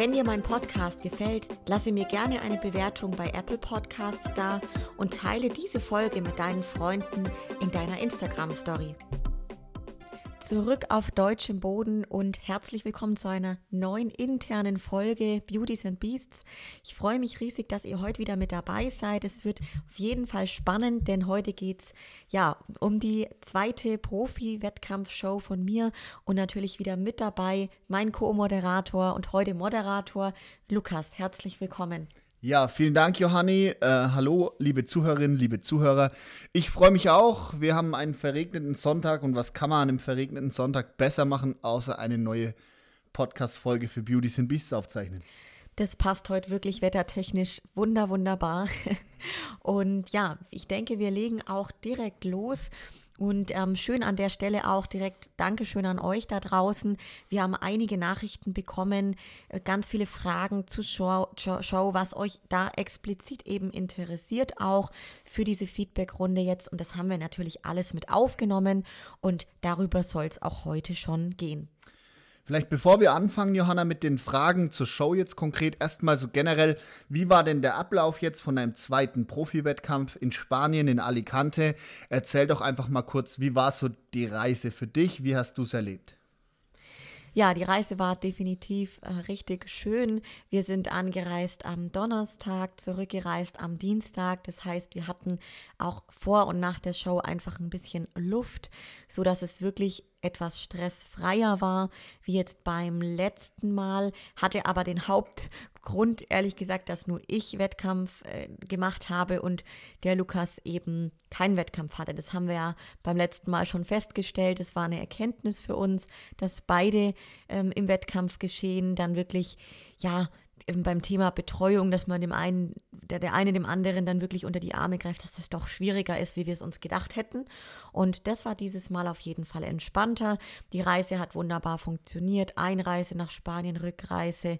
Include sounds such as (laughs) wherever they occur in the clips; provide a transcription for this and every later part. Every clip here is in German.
Wenn dir mein Podcast gefällt, lasse mir gerne eine Bewertung bei Apple Podcasts da und teile diese Folge mit deinen Freunden in deiner Instagram Story. Zurück auf deutschem Boden und herzlich willkommen zu einer neuen internen Folge Beauties and Beasts. Ich freue mich riesig, dass ihr heute wieder mit dabei seid. Es wird auf jeden Fall spannend, denn heute geht es ja um die zweite Profi-Wettkampfshow von mir und natürlich wieder mit dabei mein Co-Moderator und heute Moderator Lukas. Herzlich willkommen. Ja, vielen Dank, Johanni. Äh, hallo, liebe Zuhörerinnen, liebe Zuhörer. Ich freue mich auch. Wir haben einen verregneten Sonntag und was kann man an einem verregneten Sonntag besser machen, außer eine neue Podcast-Folge für Beauties and Beasts aufzeichnen? Das passt heute wirklich wettertechnisch wunder, wunderbar. (laughs) Und ja, ich denke, wir legen auch direkt los. Und ähm, schön an der Stelle auch direkt Dankeschön an euch da draußen. Wir haben einige Nachrichten bekommen, äh, ganz viele Fragen zur Show, Show, was euch da explizit eben interessiert, auch für diese Feedback-Runde jetzt. Und das haben wir natürlich alles mit aufgenommen und darüber soll es auch heute schon gehen. Vielleicht bevor wir anfangen, Johanna, mit den Fragen zur Show jetzt konkret, erstmal so generell, wie war denn der Ablauf jetzt von deinem zweiten Profi-Wettkampf in Spanien, in Alicante? Erzähl doch einfach mal kurz, wie war so die Reise für dich? Wie hast du es erlebt? Ja, die Reise war definitiv äh, richtig schön. Wir sind angereist am Donnerstag, zurückgereist am Dienstag. Das heißt, wir hatten auch vor und nach der Show einfach ein bisschen Luft, so dass es wirklich etwas stressfreier war, wie jetzt beim letzten Mal, hatte aber den Hauptgrund, ehrlich gesagt, dass nur ich Wettkampf äh, gemacht habe und der Lukas eben keinen Wettkampf hatte. Das haben wir ja beim letzten Mal schon festgestellt. Es war eine Erkenntnis für uns, dass beide ähm, im Wettkampf geschehen dann wirklich, ja, beim Thema Betreuung, dass man dem einen, der, der eine dem anderen dann wirklich unter die Arme greift, dass das doch schwieriger ist, wie wir es uns gedacht hätten. Und das war dieses Mal auf jeden Fall entspannter. Die Reise hat wunderbar funktioniert. Einreise nach Spanien, Rückreise,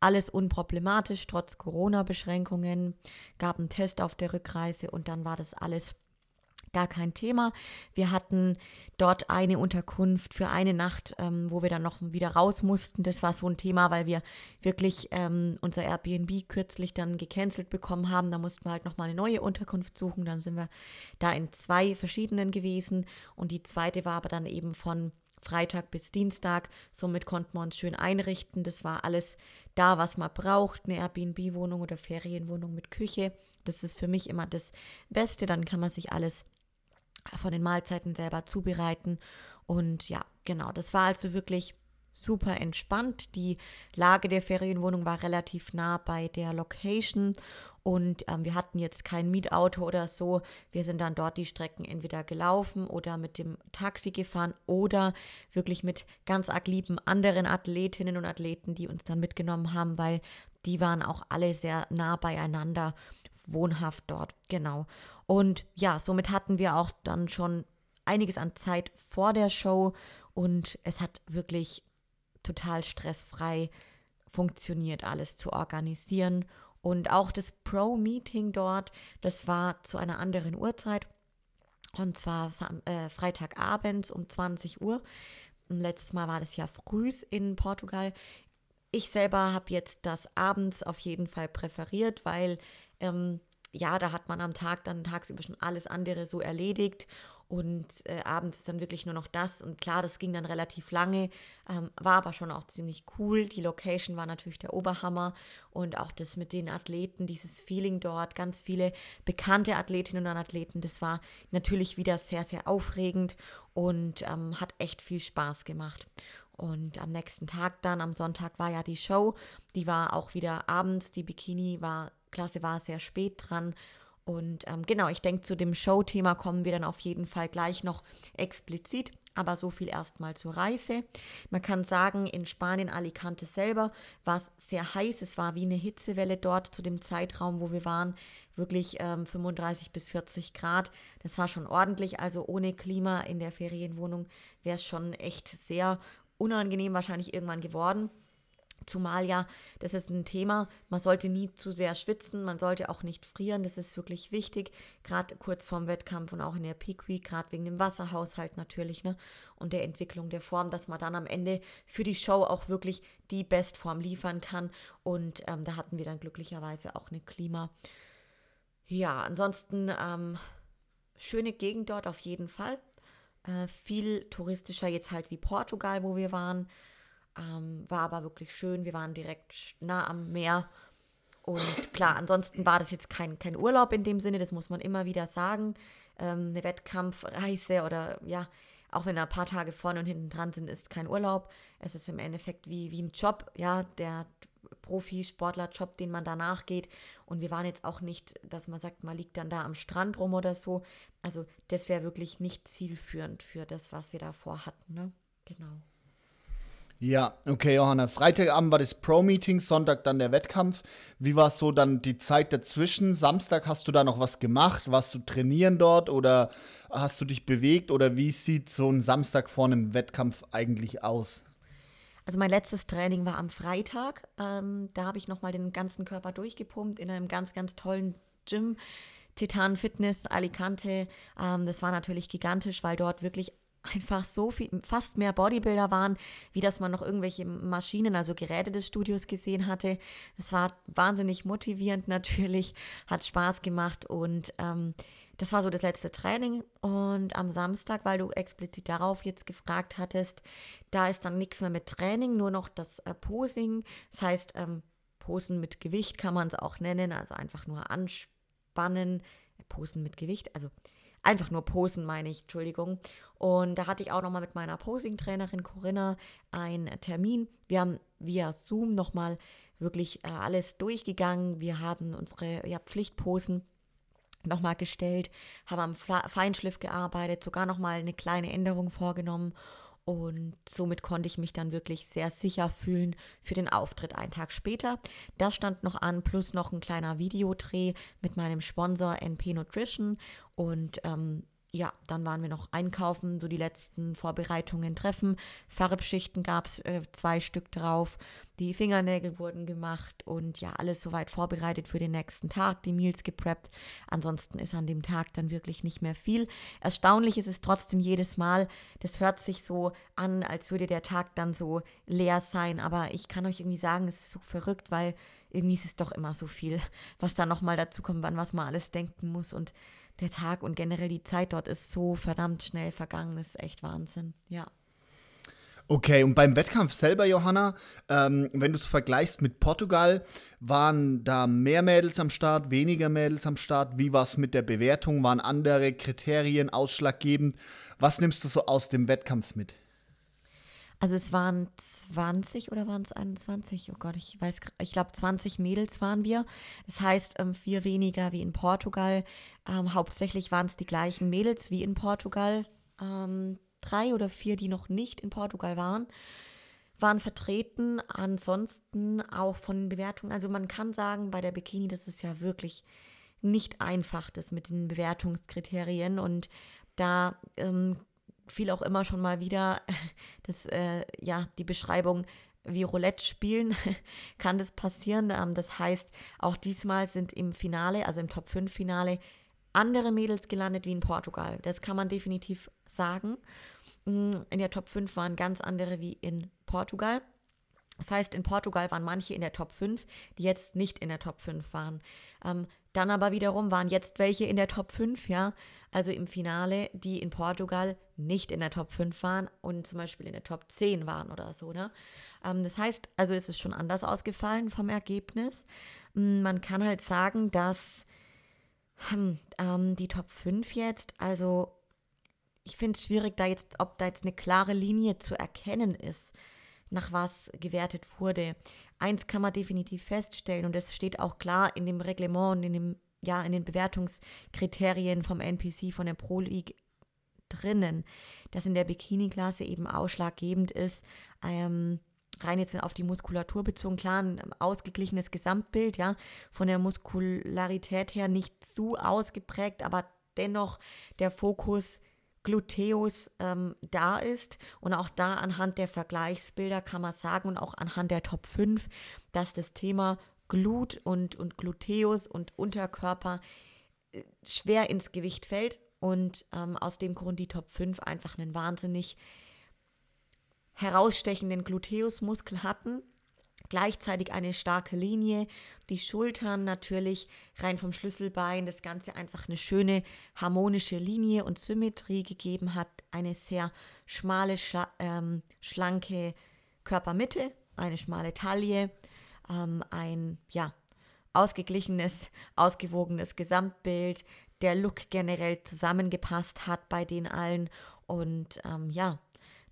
alles unproblematisch, trotz Corona-Beschränkungen. Gab einen Test auf der Rückreise und dann war das alles gar kein Thema. Wir hatten dort eine Unterkunft für eine Nacht, ähm, wo wir dann noch wieder raus mussten. Das war so ein Thema, weil wir wirklich ähm, unser Airbnb kürzlich dann gecancelt bekommen haben. Da mussten wir halt nochmal eine neue Unterkunft suchen. Dann sind wir da in zwei verschiedenen gewesen und die zweite war aber dann eben von Freitag bis Dienstag. Somit konnten wir uns schön einrichten. Das war alles da, was man braucht. Eine Airbnb-Wohnung oder Ferienwohnung mit Küche. Das ist für mich immer das Beste. Dann kann man sich alles von den Mahlzeiten selber zubereiten. Und ja, genau, das war also wirklich super entspannt. Die Lage der Ferienwohnung war relativ nah bei der Location und ähm, wir hatten jetzt kein Mietauto oder so. Wir sind dann dort die Strecken entweder gelaufen oder mit dem Taxi gefahren oder wirklich mit ganz arg lieben anderen Athletinnen und Athleten, die uns dann mitgenommen haben, weil die waren auch alle sehr nah beieinander wohnhaft dort, genau. Und ja, somit hatten wir auch dann schon einiges an Zeit vor der Show und es hat wirklich total stressfrei funktioniert, alles zu organisieren. Und auch das Pro-Meeting dort, das war zu einer anderen Uhrzeit. Und zwar äh, Freitagabends um 20 Uhr. Letztes Mal war das ja früh in Portugal. Ich selber habe jetzt das abends auf jeden Fall präferiert, weil ähm, ja, da hat man am Tag dann tagsüber schon alles andere so erledigt und äh, abends ist dann wirklich nur noch das. Und klar, das ging dann relativ lange, ähm, war aber schon auch ziemlich cool. Die Location war natürlich der Oberhammer und auch das mit den Athleten, dieses Feeling dort, ganz viele bekannte Athletinnen und Athleten, das war natürlich wieder sehr, sehr aufregend und ähm, hat echt viel Spaß gemacht. Und am nächsten Tag dann, am Sonntag, war ja die Show. Die war auch wieder abends. Die Bikini war, Klasse war sehr spät dran. Und ähm, genau, ich denke, zu dem Show-Thema kommen wir dann auf jeden Fall gleich noch explizit. Aber so viel erstmal zur Reise. Man kann sagen, in Spanien, Alicante selber, war es sehr heiß. Es war wie eine Hitzewelle dort zu dem Zeitraum, wo wir waren. Wirklich ähm, 35 bis 40 Grad. Das war schon ordentlich. Also ohne Klima in der Ferienwohnung wäre es schon echt sehr unangenehm wahrscheinlich irgendwann geworden. Zumal ja, das ist ein Thema, man sollte nie zu sehr schwitzen, man sollte auch nicht frieren, das ist wirklich wichtig, gerade kurz vorm Wettkampf und auch in der Peak Week, gerade wegen dem Wasserhaushalt natürlich, ne, und der Entwicklung der Form, dass man dann am Ende für die Show auch wirklich die Bestform liefern kann und ähm, da hatten wir dann glücklicherweise auch eine Klima. Ja, ansonsten ähm, schöne Gegend dort auf jeden Fall, äh, viel touristischer jetzt halt wie Portugal, wo wir waren, ähm, war aber wirklich schön. Wir waren direkt nah am Meer. Und klar, ansonsten war das jetzt kein, kein Urlaub in dem Sinne, das muss man immer wieder sagen. Ähm, eine Wettkampfreise oder ja, auch wenn da ein paar Tage vorne und hinten dran sind, ist kein Urlaub. Es ist im Endeffekt wie, wie ein Job, ja, der Profisportler-Job, den man danach geht. Und wir waren jetzt auch nicht, dass man sagt, man liegt dann da am Strand rum oder so. Also das wäre wirklich nicht zielführend für das, was wir da vorhatten. Ne? Genau. Ja, okay, Johanna. Freitagabend war das Pro-Meeting, Sonntag dann der Wettkampf. Wie war so dann die Zeit dazwischen? Samstag hast du da noch was gemacht? Warst du trainieren dort oder hast du dich bewegt? Oder wie sieht so ein Samstag vor einem Wettkampf eigentlich aus? Also mein letztes Training war am Freitag. Ähm, da habe ich nochmal den ganzen Körper durchgepumpt in einem ganz, ganz tollen Gym. Titan Fitness Alicante. Ähm, das war natürlich gigantisch, weil dort wirklich einfach so viel, fast mehr Bodybuilder waren, wie dass man noch irgendwelche Maschinen, also Geräte des Studios gesehen hatte. Es war wahnsinnig motivierend natürlich, hat Spaß gemacht und ähm, das war so das letzte Training. Und am Samstag, weil du explizit darauf jetzt gefragt hattest, da ist dann nichts mehr mit Training, nur noch das äh, Posing. Das heißt, ähm, Posen mit Gewicht kann man es auch nennen, also einfach nur anspannen. Posen mit Gewicht, also Einfach nur Posen, meine ich, Entschuldigung. Und da hatte ich auch nochmal mit meiner Posing-Trainerin Corinna einen Termin. Wir haben via Zoom nochmal wirklich äh, alles durchgegangen. Wir haben unsere ja, Pflichtposen nochmal gestellt, haben am Feinschliff gearbeitet, sogar nochmal eine kleine Änderung vorgenommen und somit konnte ich mich dann wirklich sehr sicher fühlen für den Auftritt einen Tag später. Das stand noch an, plus noch ein kleiner Videodreh mit meinem Sponsor NP Nutrition. Und ähm, ja, dann waren wir noch einkaufen, so die letzten Vorbereitungen treffen. Farbschichten gab es äh, zwei Stück drauf. Die Fingernägel wurden gemacht und ja, alles soweit vorbereitet für den nächsten Tag, die Meals gepreppt. Ansonsten ist an dem Tag dann wirklich nicht mehr viel. Erstaunlich ist es trotzdem jedes Mal, das hört sich so an, als würde der Tag dann so leer sein. Aber ich kann euch irgendwie sagen, es ist so verrückt, weil irgendwie ist es doch immer so viel, was da nochmal dazu kommt, an was man alles denken muss und der Tag und generell die Zeit dort ist so verdammt schnell vergangen. Das ist echt Wahnsinn, ja. Okay, und beim Wettkampf selber, Johanna, ähm, wenn du es vergleichst mit Portugal, waren da mehr Mädels am Start, weniger Mädels am Start? Wie war es mit der Bewertung? Waren andere Kriterien ausschlaggebend? Was nimmst du so aus dem Wettkampf mit? Also es waren 20 oder waren es 21? Oh Gott, ich weiß, ich glaube 20 Mädels waren wir. Das heißt ähm, vier weniger wie in Portugal. Ähm, hauptsächlich waren es die gleichen Mädels wie in Portugal. Ähm, drei oder vier, die noch nicht in Portugal waren, waren vertreten. Ansonsten auch von Bewertungen. Also man kann sagen, bei der Bikini, das ist ja wirklich nicht einfach, das mit den Bewertungskriterien. Und da ähm, fiel auch immer schon mal wieder (laughs) das, äh, ja, die Beschreibung wie Roulette spielen, (laughs) kann das passieren. Ähm, das heißt, auch diesmal sind im Finale, also im Top 5 Finale, andere Mädels gelandet wie in Portugal. Das kann man definitiv sagen. Mm, in der Top 5 waren ganz andere wie in Portugal. Das heißt, in Portugal waren manche in der Top 5, die jetzt nicht in der Top 5 waren. Ähm, dann aber wiederum waren jetzt welche in der Top 5, ja, also im Finale, die in Portugal nicht in der Top 5 waren und zum Beispiel in der Top 10 waren oder so, ne? Ähm, das heißt, also ist es schon anders ausgefallen vom Ergebnis. Mm, man kann halt sagen, dass hm, ähm, die Top 5 jetzt, also ich finde es schwierig, da jetzt, ob da jetzt eine klare Linie zu erkennen ist nach was gewertet wurde. Eins kann man definitiv feststellen und das steht auch klar in dem Reglement und in dem ja, in den Bewertungskriterien vom NPC, von der Pro League drinnen, dass in der Bikini-Klasse eben ausschlaggebend ist, ähm, rein jetzt auf die Muskulatur bezogen, klar, ein ausgeglichenes Gesamtbild, ja, von der Muskularität her nicht zu ausgeprägt, aber dennoch der Fokus Gluteus ähm, da ist. Und auch da anhand der Vergleichsbilder kann man sagen und auch anhand der Top 5, dass das Thema Glut und, und Gluteus und Unterkörper äh, schwer ins Gewicht fällt und ähm, aus dem Grund die Top 5 einfach einen wahnsinnig herausstechenden Gluteusmuskel hatten gleichzeitig eine starke Linie, die Schultern natürlich rein vom Schlüsselbein, das Ganze einfach eine schöne harmonische Linie und Symmetrie gegeben hat, eine sehr schmale, schla ähm, schlanke Körpermitte, eine schmale Taille, ähm, ein ja ausgeglichenes, ausgewogenes Gesamtbild, der Look generell zusammengepasst hat bei den allen und ähm, ja,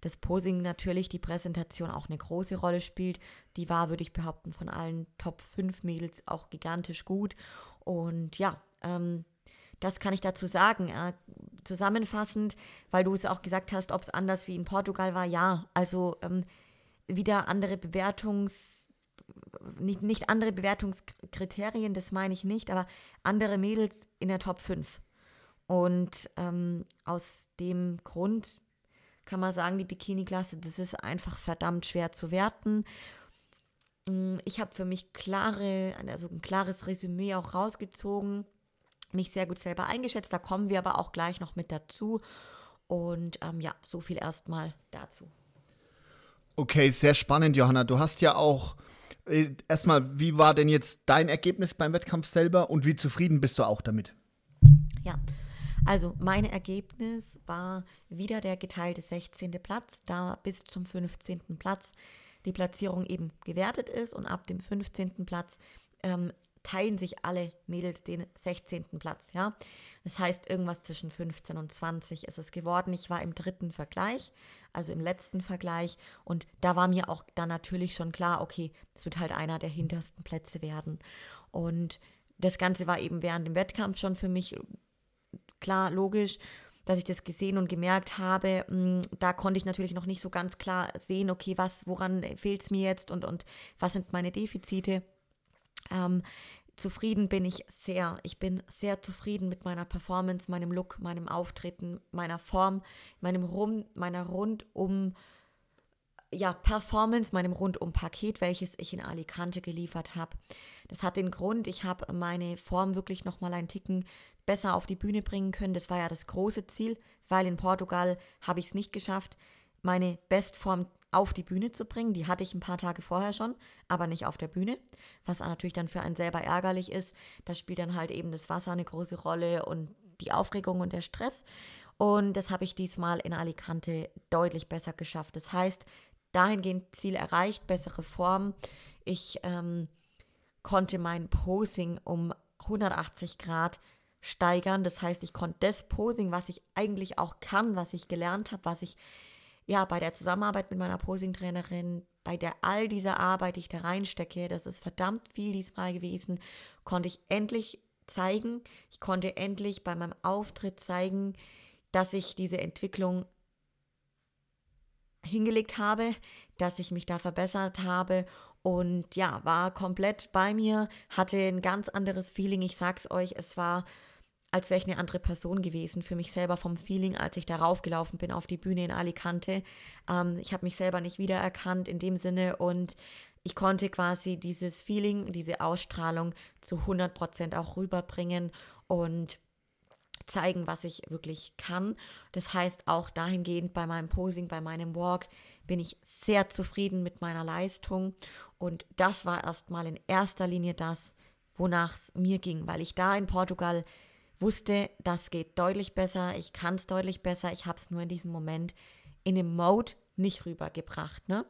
das Posing natürlich, die Präsentation auch eine große Rolle spielt. Die war, würde ich behaupten, von allen Top 5 Mädels auch gigantisch gut. Und ja, ähm, das kann ich dazu sagen. Äh, zusammenfassend, weil du es auch gesagt hast, ob es anders wie in Portugal war, ja. Also ähm, wieder andere Bewertungs- nicht, nicht andere Bewertungskriterien, das meine ich nicht, aber andere Mädels in der Top 5. Und ähm, aus dem Grund kann man sagen, die Bikini-Klasse, das ist einfach verdammt schwer zu werten. Mm, ich habe für mich klare, also ein klares Resümee auch rausgezogen, mich sehr gut selber eingeschätzt. Da kommen wir aber auch gleich noch mit dazu. Und ähm, ja, so viel erstmal dazu. Okay, sehr spannend, Johanna. Du hast ja auch äh, erstmal, wie war denn jetzt dein Ergebnis beim Wettkampf selber und wie zufrieden bist du auch damit? Ja, also mein Ergebnis war wieder der geteilte 16. Platz, da bis zum 15. Platz die Platzierung eben gewertet ist und ab dem 15. Platz ähm, teilen sich alle Mädels den 16. Platz, ja. Das heißt, irgendwas zwischen 15 und 20 ist es geworden. Ich war im dritten Vergleich, also im letzten Vergleich und da war mir auch dann natürlich schon klar, okay, es wird halt einer der hintersten Plätze werden. Und das Ganze war eben während dem Wettkampf schon für mich klar, logisch, dass ich das gesehen und gemerkt habe. Mm, da konnte ich natürlich noch nicht so ganz klar sehen, okay, was, woran fehlt es mir jetzt und, und was sind meine Defizite. Ähm, zufrieden bin ich sehr. Ich bin sehr zufrieden mit meiner Performance, meinem Look, meinem Auftreten, meiner Form, meinem Rum, meiner rundum ja, Performance, meinem Rundum-Paket, welches ich in Alicante geliefert habe. Das hat den Grund, ich habe meine Form wirklich nochmal einen Ticken besser auf die Bühne bringen können. Das war ja das große Ziel, weil in Portugal habe ich es nicht geschafft, meine Bestform auf die Bühne zu bringen. Die hatte ich ein paar Tage vorher schon, aber nicht auf der Bühne, was natürlich dann für einen selber ärgerlich ist. Da spielt dann halt eben das Wasser eine große Rolle und die Aufregung und der Stress. Und das habe ich diesmal in Alicante deutlich besser geschafft. Das heißt, dahingehend Ziel erreicht, bessere Form. Ich ähm, konnte mein Posing um 180 Grad steigern. Das heißt, ich konnte das Posing, was ich eigentlich auch kann, was ich gelernt habe, was ich ja bei der Zusammenarbeit mit meiner Posing-Trainerin, bei der all dieser Arbeit, die ich da reinstecke, das ist verdammt viel diesmal gewesen, konnte ich endlich zeigen. Ich konnte endlich bei meinem Auftritt zeigen, dass ich diese Entwicklung hingelegt habe, dass ich mich da verbessert habe und ja, war komplett bei mir, hatte ein ganz anderes Feeling. Ich sag's euch, es war, als wäre ich eine andere Person gewesen für mich selber vom Feeling, als ich darauf gelaufen bin auf die Bühne in Alicante. Ähm, ich habe mich selber nicht wiedererkannt in dem Sinne und ich konnte quasi dieses Feeling, diese Ausstrahlung zu 100 Prozent auch rüberbringen und zeigen, was ich wirklich kann. Das heißt, auch dahingehend bei meinem Posing, bei meinem Walk bin ich sehr zufrieden mit meiner Leistung. Und das war erstmal in erster Linie das, wonach es mir ging, weil ich da in Portugal wusste, das geht deutlich besser, ich kann es deutlich besser, ich habe es nur in diesem Moment in dem Mode nicht rübergebracht. Ne?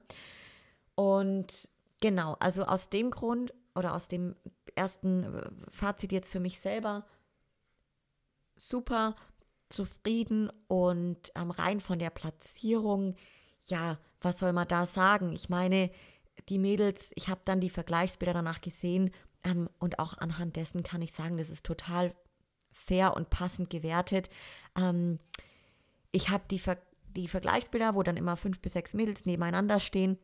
Und genau, also aus dem Grund oder aus dem ersten äh, Fazit jetzt für mich selber super zufrieden und ähm, rein von der Platzierung, ja, was soll man da sagen? Ich meine, die Mädels, ich habe dann die Vergleichsbilder danach gesehen, Ähm, und auch anhand dessen kann ich sagen, das ist total fair und passend gewertet. Ähm, ich habe die, Ver die Vergleichsbilder, wo dann immer fünf bis sechs Mädels nebeneinander stehen.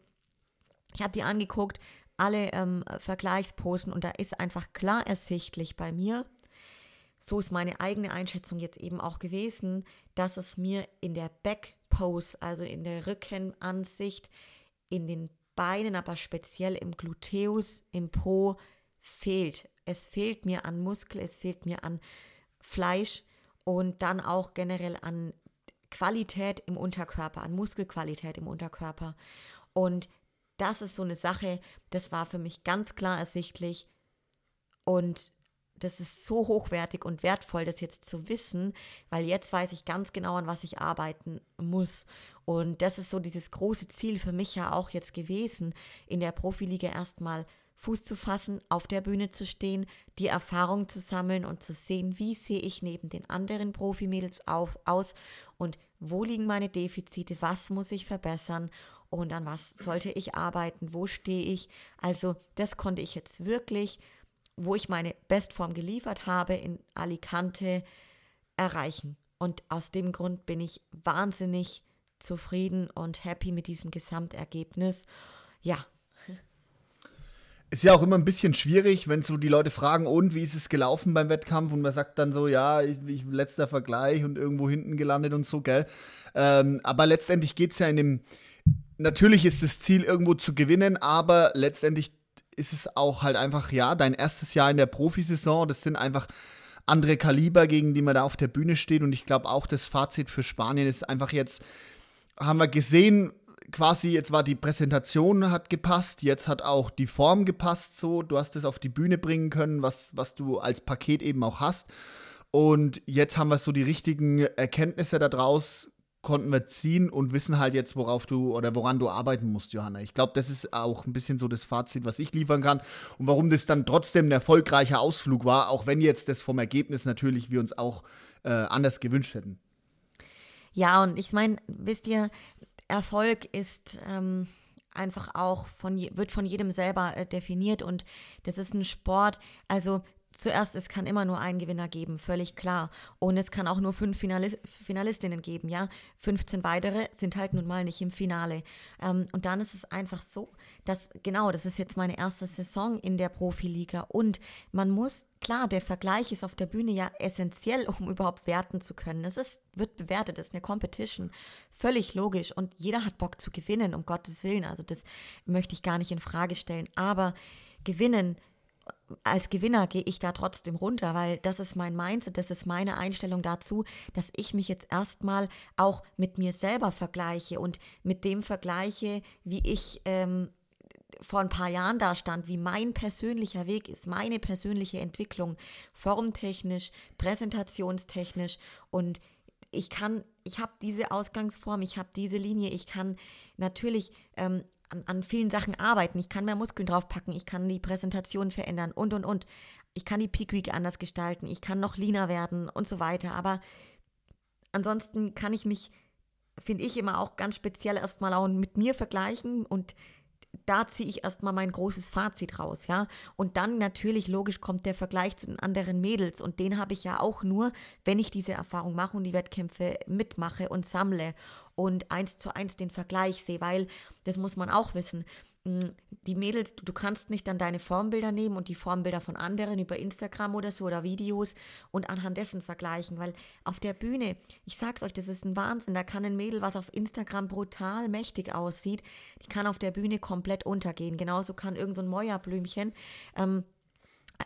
Ich habe die angeguckt, alle ähm, Vergleichsposen und da ist einfach klar ersichtlich bei mir, so ist meine eigene Einschätzung jetzt eben auch gewesen, dass es mir in der Backpose, also in der Rückenansicht, in den Beinen, aber speziell im Gluteus, im Po fehlt. Es fehlt mir an Muskel, es fehlt mir an Fleisch und dann auch generell an Qualität im Unterkörper, an Muskelqualität im Unterkörper. Und das ist so eine Sache, das war für mich ganz klar ersichtlich. Und das ist so hochwertig und wertvoll, das jetzt zu wissen, weil jetzt weiß ich ganz genau, an was ich arbeiten muss. Und das ist so dieses große Ziel für mich ja auch jetzt gewesen, in der Profiliga erstmal Fuß zu fassen, auf der Bühne zu stehen, die Erfahrung zu sammeln und zu sehen, wie sehe ich neben den anderen Profimädels auf, aus und wo liegen meine Defizite, was muss ich verbessern und an was sollte ich arbeiten, wo stehe ich. Also das konnte ich jetzt wirklich wo ich meine Bestform geliefert habe, in Alicante erreichen. Und aus dem Grund bin ich wahnsinnig zufrieden und happy mit diesem Gesamtergebnis. Ja. Ist ja auch immer ein bisschen schwierig, wenn so die Leute fragen, und wie ist es gelaufen beim Wettkampf? Und man sagt dann so, ja, ich, ich letzter Vergleich und irgendwo hinten gelandet und so, gell? Ähm, aber letztendlich geht es ja in dem, natürlich ist das Ziel irgendwo zu gewinnen, aber letztendlich ist es auch halt einfach, ja, dein erstes Jahr in der Profisaison. Das sind einfach andere Kaliber, gegen die man da auf der Bühne steht. Und ich glaube auch, das Fazit für Spanien ist einfach jetzt, haben wir gesehen, quasi jetzt war die Präsentation hat gepasst, jetzt hat auch die Form gepasst so, du hast es auf die Bühne bringen können, was, was du als Paket eben auch hast. Und jetzt haben wir so die richtigen Erkenntnisse daraus konnten wir ziehen und wissen halt jetzt, worauf du oder woran du arbeiten musst, Johanna. Ich glaube, das ist auch ein bisschen so das Fazit, was ich liefern kann und warum das dann trotzdem ein erfolgreicher Ausflug war, auch wenn jetzt das vom Ergebnis natürlich wir uns auch äh, anders gewünscht hätten. Ja, und ich meine, wisst ihr, Erfolg ist ähm, einfach auch von wird von jedem selber äh, definiert und das ist ein Sport. Also zuerst, es kann immer nur einen Gewinner geben, völlig klar. Und es kann auch nur fünf Finalis Finalistinnen geben, ja. 15 weitere sind halt nun mal nicht im Finale. Ähm, und dann ist es einfach so, dass, genau, das ist jetzt meine erste Saison in der Profiliga. Und man muss, klar, der Vergleich ist auf der Bühne ja essentiell, (laughs) um überhaupt werten zu können. Es ist, wird bewertet, es ist eine Competition. Völlig logisch. Und jeder hat Bock zu gewinnen, um Gottes Willen. Also das möchte ich gar nicht in Frage stellen. Aber gewinnen als Gewinner gehe ich da trotzdem runter, weil das ist mein Mindset, das ist meine Einstellung dazu, dass ich mich jetzt erstmal auch mit mir selber vergleiche und mit dem vergleiche, wie ich ähm, vor ein paar Jahren da stand, wie mein persönlicher Weg ist, meine persönliche Entwicklung, formtechnisch, präsentationstechnisch und ich kann, ich habe diese Ausgangsform, ich habe diese Linie, ich kann natürlich ähm, an, an vielen Sachen arbeiten. Ich kann mehr Muskeln draufpacken, ich kann die Präsentation verändern und und und. Ich kann die Peak Week anders gestalten, ich kann noch leaner werden und so weiter. Aber ansonsten kann ich mich, finde ich, immer auch ganz speziell erstmal auch mit mir vergleichen und da ziehe ich erstmal mein großes Fazit raus, ja. Und dann natürlich logisch kommt der Vergleich zu den anderen Mädels und den habe ich ja auch nur, wenn ich diese Erfahrung mache und die Wettkämpfe mitmache und sammle und eins zu eins den Vergleich sehe, weil das muss man auch wissen. Mm, die Mädels, du, kannst nicht dann deine Formbilder nehmen und die Formbilder von anderen über Instagram oder so oder Videos und anhand dessen vergleichen, weil auf der Bühne, ich sag's euch, das ist ein Wahnsinn, da kann ein Mädel, was auf Instagram brutal mächtig aussieht, die kann auf der Bühne komplett untergehen. Genauso kann irgendein so Mäuerblümchen ähm,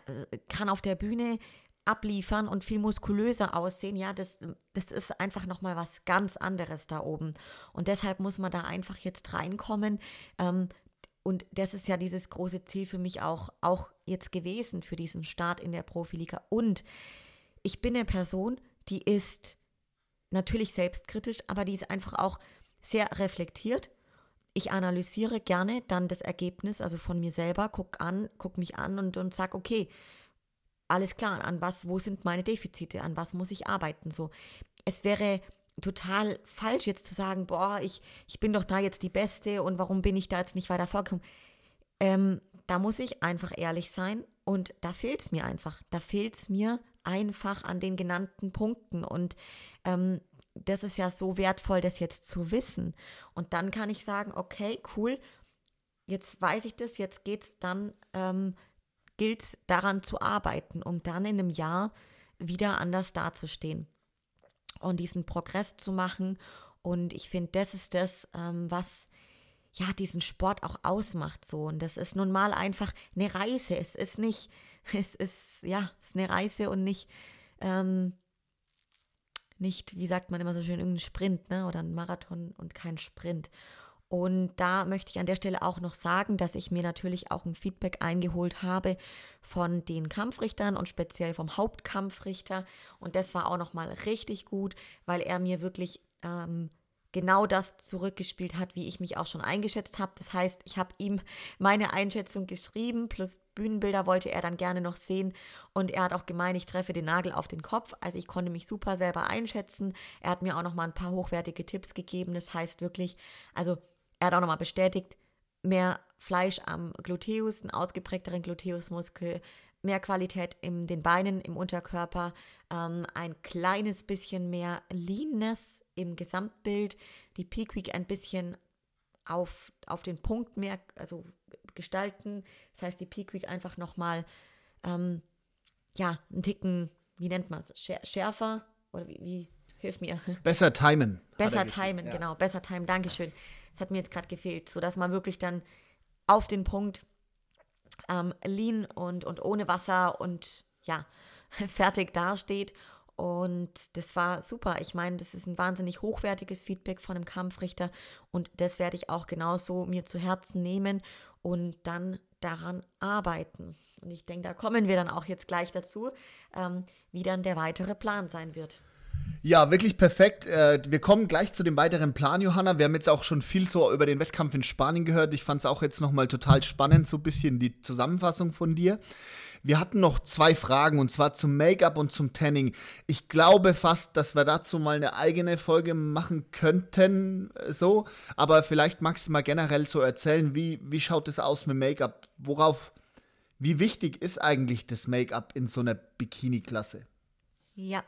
äh, kann auf der Bühne abliefern und viel muskulöser aussehen, ja, das, das ist einfach nochmal was ganz anderes da oben. Und deshalb muss man da einfach jetzt reinkommen. Ähm, und das ist ja dieses große Ziel für mich auch, auch jetzt gewesen für diesen Start in der Profiliga. Und ich bin eine Person, die ist natürlich selbstkritisch, aber die ist einfach auch sehr reflektiert. Ich analysiere gerne dann das Ergebnis, also von mir selber, guck an, guck mich an und, und sag, okay, alles klar, an was, wo sind meine Defizite, an was muss ich arbeiten, so. Es wäre total falsch jetzt zu sagen, boah, ich, ich bin doch da jetzt die Beste und warum bin ich da jetzt nicht weiter vorgekommen. Ähm, da muss ich einfach ehrlich sein Und da fehlt es mir einfach. Da fehlt es mir einfach an den genannten Punkten. Und ähm, das ist ja so wertvoll, das jetzt zu wissen. Und dann kann ich sagen, okay, cool, jetzt weiß ich das, jetzt geht es dann, ähm, gilt es daran zu arbeiten, um dann in einem Jahr wieder anders dazustehen und diesen Progress zu machen. Und ich finde, das ist das, ähm, was ja diesen Sport auch ausmacht so. Und das ist nun mal einfach eine Reise. Es ist nicht, (laughs) es ist, ja, es ist eine Reise und nicht, ähm, nicht, wie sagt man immer so schön, irgendein Sprint, ne? Oder ein Marathon und kein Sprint. Und da möchte ich an der Stelle auch noch sagen, dass ich mir natürlich auch ein Feedback eingeholt habe von den Kampfrichtern und speziell vom Hauptkampfrichter. Und das war auch nochmal richtig gut, weil er mir wirklich ähm, genau das zurückgespielt hat, wie ich mich auch schon eingeschätzt habe. Das heißt, ich habe ihm meine Einschätzung geschrieben, plus Bühnenbilder wollte er dann gerne noch sehen. Und er hat auch gemeint, ich treffe den Nagel auf den Kopf. Also ich konnte mich super selber einschätzen. Er hat mir auch noch mal ein paar hochwertige Tipps gegeben. Das heißt wirklich, also er hat auch noch mal bestätigt, mehr Fleisch am Gluteus, einen ausgeprägteren Gluteusmuskel, mehr Qualität in den Beinen, im Unterkörper, ähm, ein kleines bisschen mehr Leanness im Gesamtbild, die Peak Week ein bisschen auf, auf den Punkt mehr, also gestalten. Das heißt, die Peak Week einfach nochmal, ähm, ja, einen Ticken, wie nennt man es, schärfer oder wie, wie, hilf mir. Besser timen. Besser timen, ja. genau, besser timen, Dankeschön. Das hat mir jetzt gerade gefehlt, sodass man wirklich dann auf den Punkt ähm, lean und, und ohne Wasser und ja, (laughs) fertig dasteht. Und das war super. Ich meine, das ist ein wahnsinnig hochwertiges Feedback von einem Kampfrichter und das werde ich auch genauso mir zu Herzen nehmen und dann daran arbeiten. Und ich denke, da kommen wir dann auch jetzt gleich dazu, ähm, wie dann der weitere Plan sein wird. Ja, wirklich perfekt. Äh, wir kommen gleich zu dem weiteren Plan, Johanna. Wir haben jetzt auch schon viel so über den Wettkampf in Spanien gehört. Ich fand es auch jetzt nochmal total spannend, so ein bisschen die Zusammenfassung von dir. Wir hatten noch zwei Fragen und zwar zum Make-up und zum Tanning. Ich glaube fast, dass wir dazu mal eine eigene Folge machen könnten, so. Aber vielleicht magst du mal generell so erzählen, wie, wie schaut es aus mit Make-up? Worauf, wie wichtig ist eigentlich das Make-up in so einer Bikini-Klasse? Ja,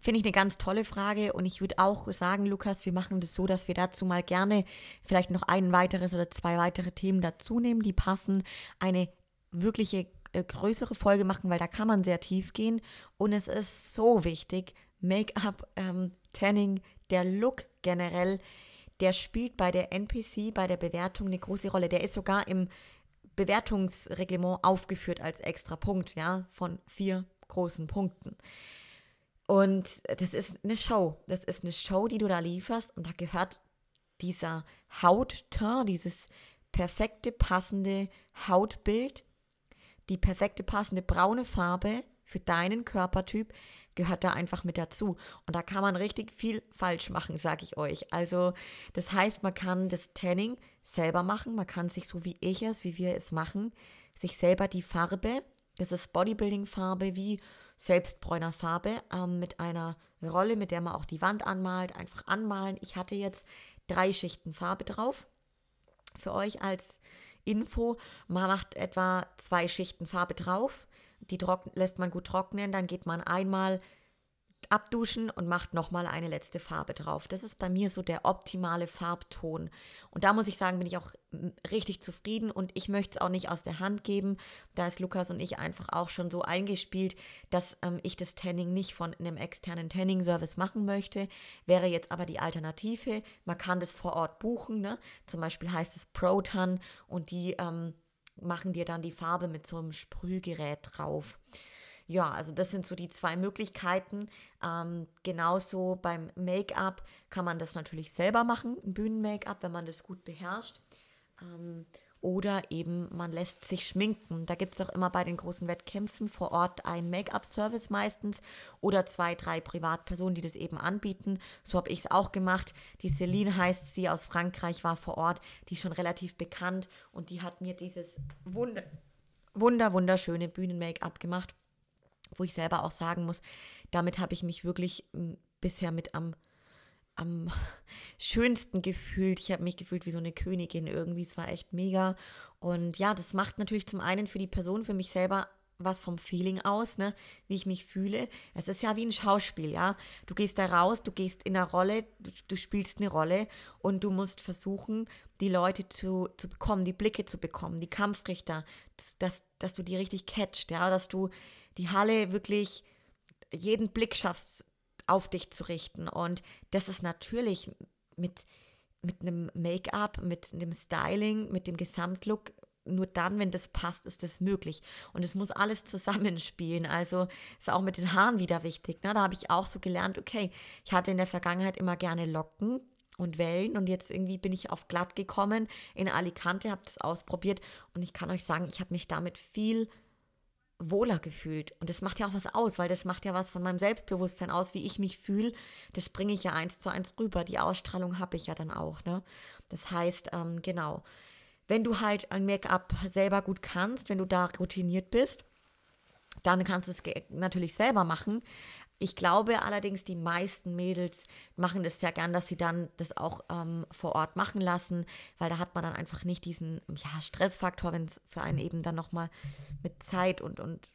finde ich eine ganz tolle Frage und ich würde auch sagen, Lukas, wir machen das so, dass wir dazu mal gerne vielleicht noch ein weiteres oder zwei weitere Themen dazu nehmen, die passen, eine wirkliche äh, größere Folge machen, weil da kann man sehr tief gehen und es ist so wichtig, Make-up, ähm, Tanning, der Look generell, der spielt bei der NPC, bei der Bewertung eine große Rolle. Der ist sogar im Bewertungsreglement aufgeführt als extra Punkt, ja, von vier großen Punkten. Und das ist eine Show. Das ist eine Show, die du da lieferst. Und da gehört dieser Hautton, dieses perfekte passende Hautbild, die perfekte passende braune Farbe für deinen Körpertyp gehört da einfach mit dazu. Und da kann man richtig viel falsch machen, sage ich euch. Also das heißt, man kann das Tanning selber machen. Man kann sich so wie ich es, wie wir es machen, sich selber die Farbe, das ist Bodybuilding-Farbe, wie selbstbräuner Farbe ähm, mit einer Rolle, mit der man auch die Wand anmalt, einfach anmalen. Ich hatte jetzt drei Schichten Farbe drauf. Für euch als Info, man macht etwa zwei Schichten Farbe drauf. Die lässt man gut trocknen, dann geht man einmal abduschen und macht nochmal eine letzte Farbe drauf. Das ist bei mir so der optimale Farbton. Und da muss ich sagen, bin ich auch richtig zufrieden und ich möchte es auch nicht aus der Hand geben. Da ist Lukas und ich einfach auch schon so eingespielt, dass ähm, ich das Tanning nicht von einem externen Tanning-Service machen möchte. Wäre jetzt aber die Alternative. Man kann das vor Ort buchen. Ne? Zum Beispiel heißt es Proton und die ähm, machen dir dann die Farbe mit so einem Sprühgerät drauf. Ja, also das sind so die zwei Möglichkeiten. Ähm, genauso beim Make-up kann man das natürlich selber machen, ein Bühnen-Make-up, wenn man das gut beherrscht. Ähm, oder eben man lässt sich schminken. Da gibt es auch immer bei den großen Wettkämpfen vor Ort einen Make-up-Service meistens oder zwei, drei Privatpersonen, die das eben anbieten. So habe ich es auch gemacht. Die Celine heißt sie aus Frankreich, war vor Ort, die ist schon relativ bekannt und die hat mir dieses wunder, wunder wunderschöne Bühnen-Make-up gemacht wo ich selber auch sagen muss, damit habe ich mich wirklich m, bisher mit am am (laughs) schönsten gefühlt. Ich habe mich gefühlt wie so eine Königin irgendwie. Es war echt mega. Und ja, das macht natürlich zum einen für die Person, für mich selber was vom Feeling aus, ne, wie ich mich fühle. Es ist ja wie ein Schauspiel, ja. Du gehst da raus, du gehst in eine Rolle, du, du spielst eine Rolle und du musst versuchen, die Leute zu, zu bekommen, die Blicke zu bekommen, die Kampfrichter, dass, dass du die richtig catcht, ja, dass du die Halle wirklich jeden Blick schaffst, auf dich zu richten. Und das ist natürlich mit, mit einem Make-up, mit einem Styling, mit dem Gesamtlook nur dann, wenn das passt, ist das möglich. Und es muss alles (laughs) zusammenspielen. Also ist auch mit den Haaren wieder wichtig. Ne? Da habe ich auch so gelernt, okay, ich hatte in der Vergangenheit immer gerne Locken und Wellen und jetzt irgendwie bin ich auf glatt gekommen in Alicante, habe das ausprobiert und ich kann euch sagen, ich habe mich damit viel wohler gefühlt. Und das macht ja auch was aus, weil das macht ja was von meinem Selbstbewusstsein aus, wie ich mich fühle. Das bringe ich ja eins zu eins rüber. Die Ausstrahlung habe ich ja dann auch. Ne? Das heißt, ähm, genau, wenn du halt ein Make-up selber gut kannst, wenn du da routiniert bist, dann kannst du es natürlich selber machen. Ich glaube allerdings, die meisten Mädels machen das sehr gern, dass sie dann das auch ähm, vor Ort machen lassen, weil da hat man dann einfach nicht diesen ja, Stressfaktor, wenn es für einen eben dann nochmal mit Zeit und, und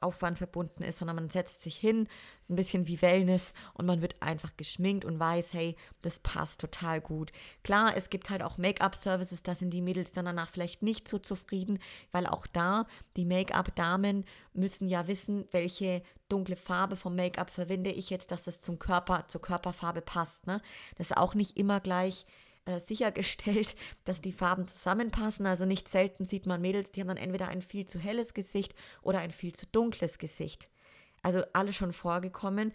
Aufwand verbunden ist, sondern man setzt sich hin, ist ein bisschen wie Wellness und man wird einfach geschminkt und weiß, hey, das passt total gut. Klar, es gibt halt auch Make-up-Services, da sind die Mädels dann danach vielleicht nicht so zufrieden, weil auch da die Make-up-Damen müssen ja wissen, welche dunkle Farbe vom Make-up verwende ich jetzt, dass das zum Körper, zur Körperfarbe passt. Ne? Das ist auch nicht immer gleich äh, sichergestellt, (laughs) dass die Farben zusammenpassen. Also nicht selten sieht man Mädels, die haben dann entweder ein viel zu helles Gesicht oder ein viel zu dunkles Gesicht. Also alles schon vorgekommen.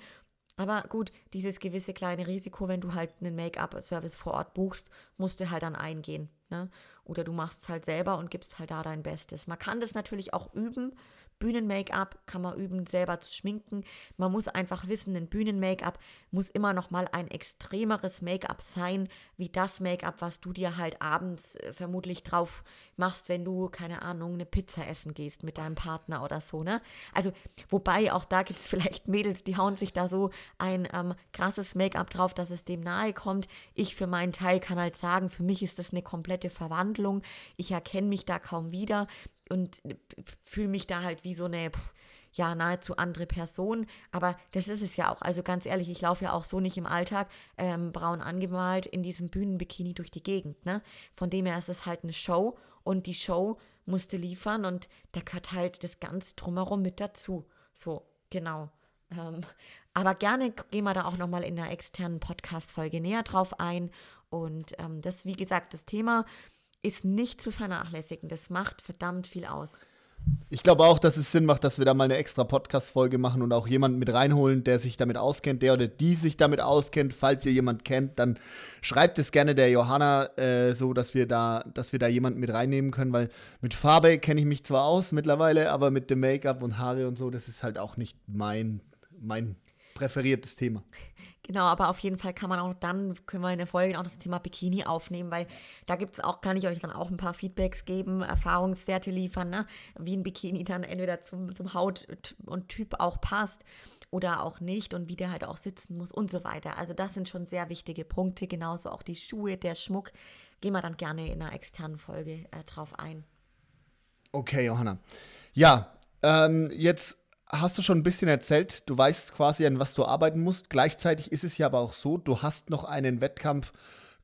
Aber gut, dieses gewisse kleine Risiko, wenn du halt einen Make-up-Service vor Ort buchst, musst du halt dann eingehen. Ne? Oder du machst es halt selber und gibst halt da dein Bestes. Man kann das natürlich auch üben. Bühnen-Make-up kann man üben, selber zu schminken. Man muss einfach wissen, ein Bühnen-Make-up muss immer noch mal ein extremeres Make-up sein, wie das Make-up, was du dir halt abends äh, vermutlich drauf machst, wenn du, keine Ahnung, eine Pizza essen gehst mit deinem Partner oder so, ne? Also, wobei auch da gibt es (laughs) vielleicht Mädels, die hauen sich da so ein ähm, krasses Make-up drauf, dass es dem nahe kommt. Ich für meinen Teil kann halt sagen, für mich ist das eine komplette Verwandlung. Ich erkenne mich da kaum wieder und fühle mich da halt wie so eine, ja, nahezu andere Person. Aber das ist es ja auch. Also ganz ehrlich, ich laufe ja auch so nicht im Alltag ähm, braun angemalt in diesem Bühnenbikini durch die Gegend. Ne? Von dem her ist es halt eine Show und die Show musste liefern und da gehört halt das Ganze drumherum mit dazu. So, genau. Ähm, aber gerne gehen wir da auch nochmal in der externen Podcast-Folge näher drauf ein. Und ähm, das, wie gesagt, das Thema ist nicht zu vernachlässigen. Das macht verdammt viel aus. Ich glaube auch, dass es Sinn macht, dass wir da mal eine extra Podcast-Folge machen und auch jemanden mit reinholen, der sich damit auskennt, der oder die sich damit auskennt. Falls ihr jemanden kennt, dann schreibt es gerne der Johanna, äh, so dass wir da, dass wir da jemanden mit reinnehmen können, weil mit Farbe kenne ich mich zwar aus mittlerweile, aber mit dem Make-up und Haare und so, das ist halt auch nicht mein, mein präferiertes Thema. Genau, aber auf jeden Fall kann man auch dann, können wir in der Folge auch das Thema Bikini aufnehmen, weil da gibt es auch, kann ich euch dann auch ein paar Feedbacks geben, Erfahrungswerte liefern, ne? wie ein Bikini dann entweder zum, zum Haut und Typ auch passt oder auch nicht und wie der halt auch sitzen muss und so weiter. Also das sind schon sehr wichtige Punkte, genauso auch die Schuhe, der Schmuck. Gehen wir dann gerne in einer externen Folge äh, drauf ein. Okay, Johanna. Ja, ähm, jetzt hast du schon ein bisschen erzählt. Du weißt quasi, an was du arbeiten musst. Gleichzeitig ist es ja aber auch so, du hast noch einen Wettkampf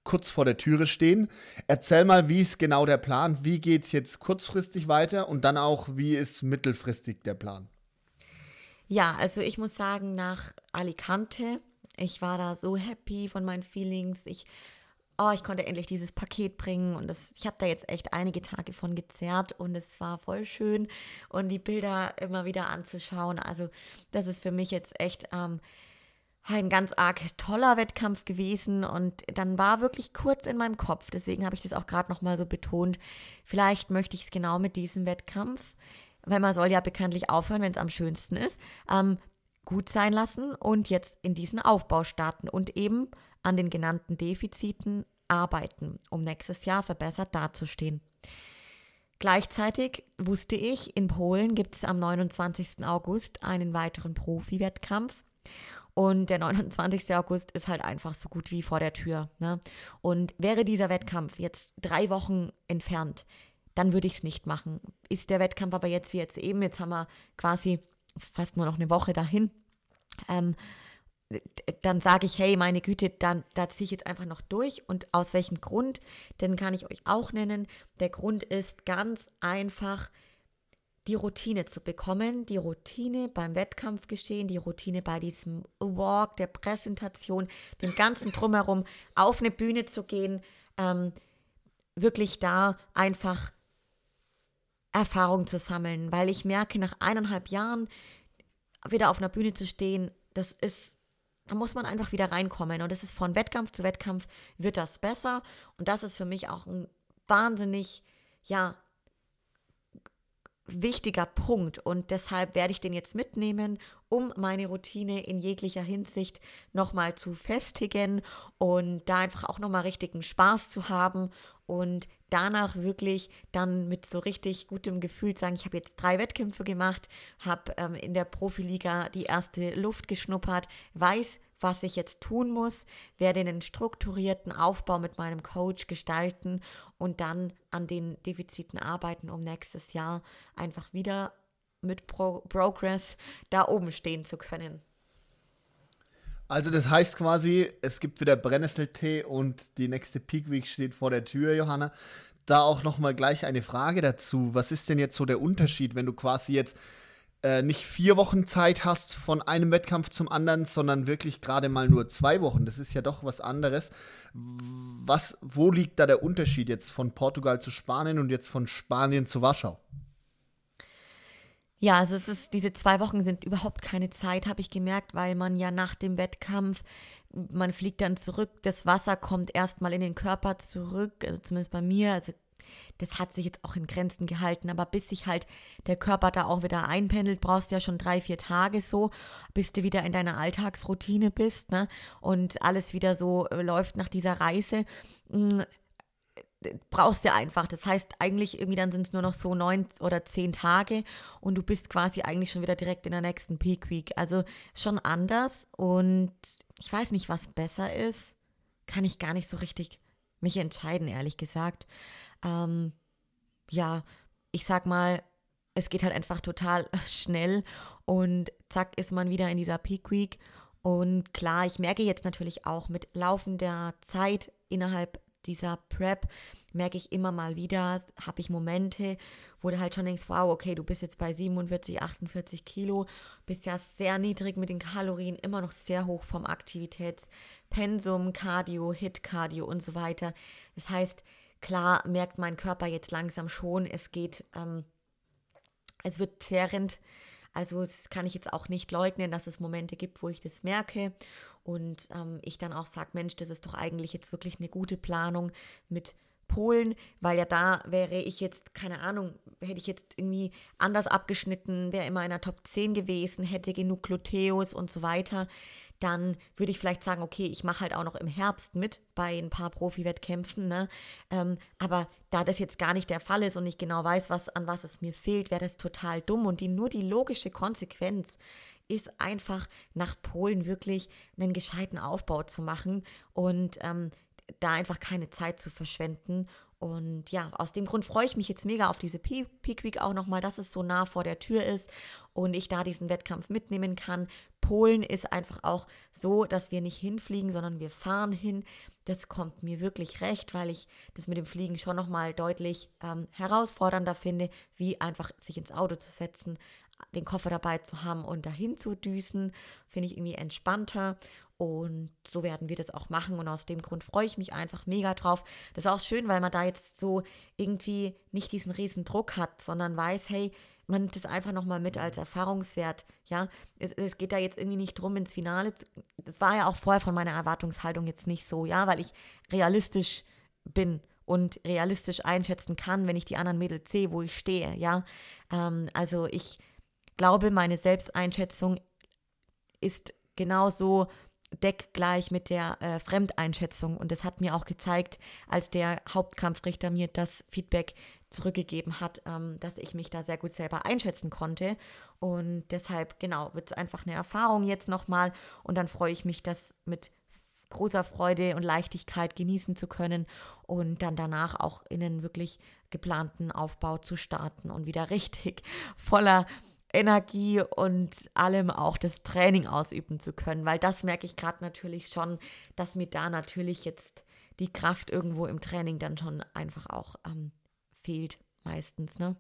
kurz vor der Türe stehen. Erzähl mal, wie ist genau der Plan? Wie geht es jetzt kurzfristig weiter und dann auch, wie ist mittelfristig der Plan? Ja, also ich muss sagen, nach Alicante, ich war da so happy von meinen Feelings. Ich oh, ich konnte endlich dieses Paket bringen und das, ich habe da jetzt echt einige Tage von gezerrt und es war voll schön und die Bilder immer wieder anzuschauen. Also das ist für mich jetzt echt ähm, ein ganz arg toller Wettkampf gewesen und dann war wirklich kurz in meinem Kopf, deswegen habe ich das auch gerade nochmal so betont, vielleicht möchte ich es genau mit diesem Wettkampf, weil man soll ja bekanntlich aufhören, wenn es am schönsten ist, ähm, gut sein lassen und jetzt in diesen Aufbau starten und eben an den genannten Defiziten arbeiten, um nächstes Jahr verbessert dazustehen. Gleichzeitig wusste ich, in Polen gibt es am 29. August einen weiteren Profi-Wettkampf. Und der 29. August ist halt einfach so gut wie vor der Tür. Ne? Und wäre dieser Wettkampf jetzt drei Wochen entfernt, dann würde ich es nicht machen. Ist der Wettkampf aber jetzt wie jetzt eben, jetzt haben wir quasi fast nur noch eine Woche dahin, ähm, dann sage ich, hey, meine Güte, dann da ziehe ich jetzt einfach noch durch. Und aus welchem Grund? Den kann ich euch auch nennen. Der Grund ist ganz einfach, die Routine zu bekommen, die Routine beim Wettkampf geschehen, die Routine bei diesem Walk, der Präsentation, dem ganzen Drumherum, auf eine Bühne zu gehen, ähm, wirklich da einfach Erfahrung zu sammeln, weil ich merke, nach eineinhalb Jahren wieder auf einer Bühne zu stehen, das ist, da muss man einfach wieder reinkommen. Und das ist von Wettkampf zu Wettkampf wird das besser. Und das ist für mich auch ein wahnsinnig, ja, wichtiger Punkt und deshalb werde ich den jetzt mitnehmen, um meine Routine in jeglicher Hinsicht nochmal zu festigen und da einfach auch nochmal richtigen Spaß zu haben und danach wirklich dann mit so richtig gutem Gefühl sagen, ich habe jetzt drei Wettkämpfe gemacht, habe ähm, in der Profiliga die erste Luft geschnuppert, weiß, was ich jetzt tun muss, werde einen strukturierten Aufbau mit meinem Coach gestalten und dann an den Defiziten arbeiten, um nächstes Jahr einfach wieder mit Pro Progress da oben stehen zu können. Also das heißt quasi, es gibt wieder Brennnesseltee und die nächste Peak Week steht vor der Tür, Johanna. Da auch noch mal gleich eine Frage dazu. Was ist denn jetzt so der Unterschied, wenn du quasi jetzt äh, nicht vier Wochen Zeit hast von einem Wettkampf zum anderen, sondern wirklich gerade mal nur zwei Wochen. Das ist ja doch was anderes. Was, wo liegt da der Unterschied jetzt von Portugal zu Spanien und jetzt von Spanien zu Warschau? Ja, also es ist, diese zwei Wochen sind überhaupt keine Zeit, habe ich gemerkt, weil man ja nach dem Wettkampf, man fliegt dann zurück, das Wasser kommt erstmal in den Körper zurück, also zumindest bei mir, also das hat sich jetzt auch in Grenzen gehalten, aber bis sich halt der Körper da auch wieder einpendelt, brauchst du ja schon drei, vier Tage so, bis du wieder in deiner Alltagsroutine bist, ne? Und alles wieder so äh, läuft nach dieser Reise. Hm, brauchst du einfach. Das heißt, eigentlich irgendwie dann sind es nur noch so neun oder zehn Tage und du bist quasi eigentlich schon wieder direkt in der nächsten Peak Week. Also schon anders und ich weiß nicht, was besser ist. Kann ich gar nicht so richtig mich entscheiden, ehrlich gesagt. Ähm, ja, ich sag mal, es geht halt einfach total (laughs) schnell und zack ist man wieder in dieser Peak Week. Und klar, ich merke jetzt natürlich auch mit laufender Zeit innerhalb dieser Prep, merke ich immer mal wieder, habe ich Momente, wo du halt schon denkst, wow, okay, du bist jetzt bei 47, 48 Kilo, bist ja sehr niedrig mit den Kalorien, immer noch sehr hoch vom Aktivitätspensum, Cardio, Hit-Cardio und so weiter. Das heißt, Klar merkt mein Körper jetzt langsam schon, es geht, ähm, es wird zehrend. Also das kann ich jetzt auch nicht leugnen, dass es Momente gibt, wo ich das merke und ähm, ich dann auch sage, Mensch, das ist doch eigentlich jetzt wirklich eine gute Planung mit Polen, weil ja da wäre ich jetzt, keine Ahnung, hätte ich jetzt irgendwie anders abgeschnitten, wäre immer in der Top 10 gewesen, hätte genug Gluteus und so weiter dann würde ich vielleicht sagen, okay, ich mache halt auch noch im Herbst mit bei ein paar Profi-Wettkämpfen. Ne? Ähm, aber da das jetzt gar nicht der Fall ist und ich genau weiß, was, an was es mir fehlt, wäre das total dumm. Und die, nur die logische Konsequenz ist einfach nach Polen wirklich einen gescheiten Aufbau zu machen und ähm, da einfach keine Zeit zu verschwenden und ja, aus dem Grund freue ich mich jetzt mega auf diese Peak Week auch nochmal, dass es so nah vor der Tür ist und ich da diesen Wettkampf mitnehmen kann. Polen ist einfach auch so, dass wir nicht hinfliegen, sondern wir fahren hin. Das kommt mir wirklich recht, weil ich das mit dem Fliegen schon nochmal deutlich ähm, herausfordernder finde, wie einfach sich ins Auto zu setzen, den Koffer dabei zu haben und dahin zu düsen, finde ich irgendwie entspannter. Und so werden wir das auch machen. Und aus dem Grund freue ich mich einfach mega drauf. Das ist auch schön, weil man da jetzt so irgendwie nicht diesen riesen Druck hat, sondern weiß, hey, man nimmt das einfach nochmal mit als Erfahrungswert. Ja, es, es, geht da jetzt irgendwie nicht drum ins Finale. Zu, das war ja auch vorher von meiner Erwartungshaltung jetzt nicht so, ja, weil ich realistisch bin und realistisch einschätzen kann, wenn ich die anderen Mädels sehe, wo ich stehe, ja. Ähm, also ich glaube, meine Selbsteinschätzung ist genauso deckgleich mit der äh, Fremdeinschätzung. Und das hat mir auch gezeigt, als der Hauptkampfrichter mir das Feedback zurückgegeben hat, ähm, dass ich mich da sehr gut selber einschätzen konnte. Und deshalb, genau, wird es einfach eine Erfahrung jetzt nochmal. Und dann freue ich mich, das mit großer Freude und Leichtigkeit genießen zu können und dann danach auch in einen wirklich geplanten Aufbau zu starten und wieder (laughs) richtig voller Energie und allem auch das Training ausüben zu können, weil das merke ich gerade natürlich schon, dass mir da natürlich jetzt die Kraft irgendwo im Training dann schon einfach auch ähm, fehlt meistens, ne?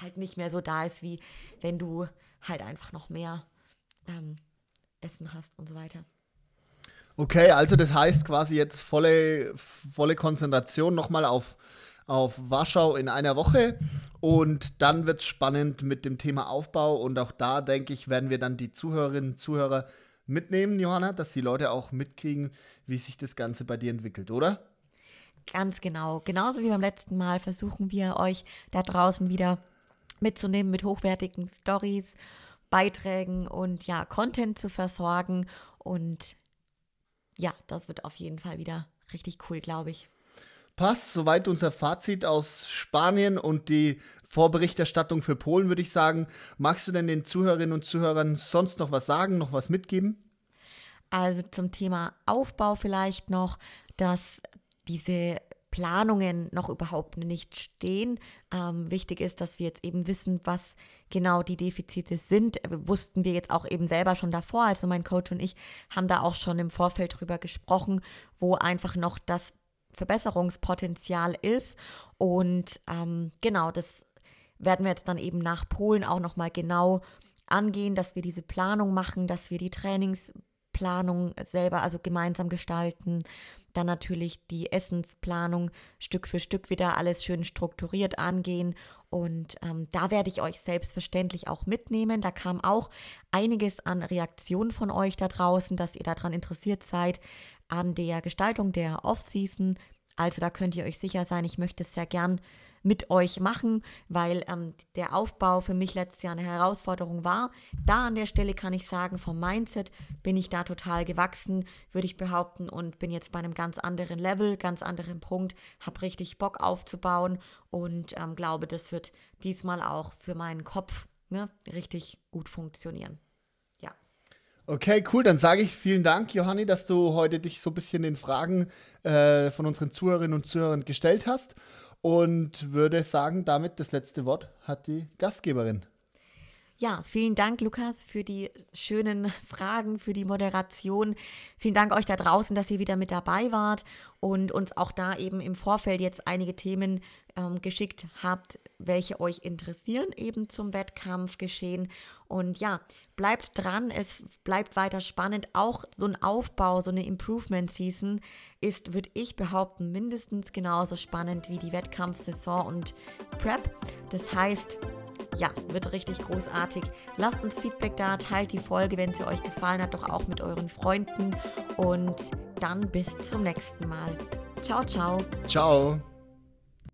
Halt nicht mehr so da ist, wie wenn du halt einfach noch mehr ähm, Essen hast und so weiter. Okay, also das heißt quasi jetzt volle, volle Konzentration nochmal auf, auf Warschau in einer Woche. Und dann wird es spannend mit dem Thema Aufbau. Und auch da, denke ich, werden wir dann die Zuhörerinnen und Zuhörer mitnehmen, Johanna, dass die Leute auch mitkriegen, wie sich das Ganze bei dir entwickelt, oder? Ganz genau. Genauso wie beim letzten Mal versuchen wir euch da draußen wieder mitzunehmen mit hochwertigen Stories, Beiträgen und ja, Content zu versorgen. Und ja, das wird auf jeden Fall wieder richtig cool, glaube ich. Passt, soweit unser Fazit aus Spanien und die Vorberichterstattung für Polen, würde ich sagen. Magst du denn den Zuhörerinnen und Zuhörern sonst noch was sagen, noch was mitgeben? Also zum Thema Aufbau vielleicht noch, dass diese Planungen noch überhaupt nicht stehen. Ähm, wichtig ist, dass wir jetzt eben wissen, was genau die Defizite sind. Wussten wir jetzt auch eben selber schon davor. Also mein Coach und ich haben da auch schon im Vorfeld drüber gesprochen, wo einfach noch das Verbesserungspotenzial ist. Und ähm, genau, das werden wir jetzt dann eben nach Polen auch nochmal genau angehen, dass wir diese Planung machen, dass wir die Trainingsplanung selber, also gemeinsam gestalten, dann natürlich die Essensplanung Stück für Stück wieder alles schön strukturiert angehen. Und ähm, da werde ich euch selbstverständlich auch mitnehmen. Da kam auch einiges an Reaktionen von euch da draußen, dass ihr daran interessiert seid, an der Gestaltung der Off-Season. Also da könnt ihr euch sicher sein, ich möchte es sehr gern mit euch machen, weil ähm, der Aufbau für mich letztes Jahr eine Herausforderung war. Da an der Stelle kann ich sagen, vom Mindset bin ich da total gewachsen, würde ich behaupten, und bin jetzt bei einem ganz anderen Level, ganz anderen Punkt, habe richtig Bock aufzubauen und ähm, glaube, das wird diesmal auch für meinen Kopf ne, richtig gut funktionieren. Okay, cool. Dann sage ich vielen Dank, Johanni, dass du heute dich so ein bisschen den Fragen äh, von unseren Zuhörerinnen und Zuhörern gestellt hast und würde sagen, damit das letzte Wort hat die Gastgeberin. Ja, vielen Dank, Lukas, für die schönen (laughs) Fragen, für die Moderation. Vielen Dank euch da draußen, dass ihr wieder mit dabei wart und uns auch da eben im Vorfeld jetzt einige Themen ähm, geschickt habt, welche euch interessieren, eben zum Wettkampfgeschehen. Und ja, bleibt dran, es bleibt weiter spannend. Auch so ein Aufbau, so eine Improvement Season ist, würde ich behaupten, mindestens genauso spannend wie die Wettkampfsaison und Prep. Das heißt, ja, wird richtig großartig. Lasst uns Feedback da, teilt die Folge, wenn sie euch gefallen hat, doch auch mit euren Freunden. Und dann bis zum nächsten Mal. Ciao, ciao. Ciao.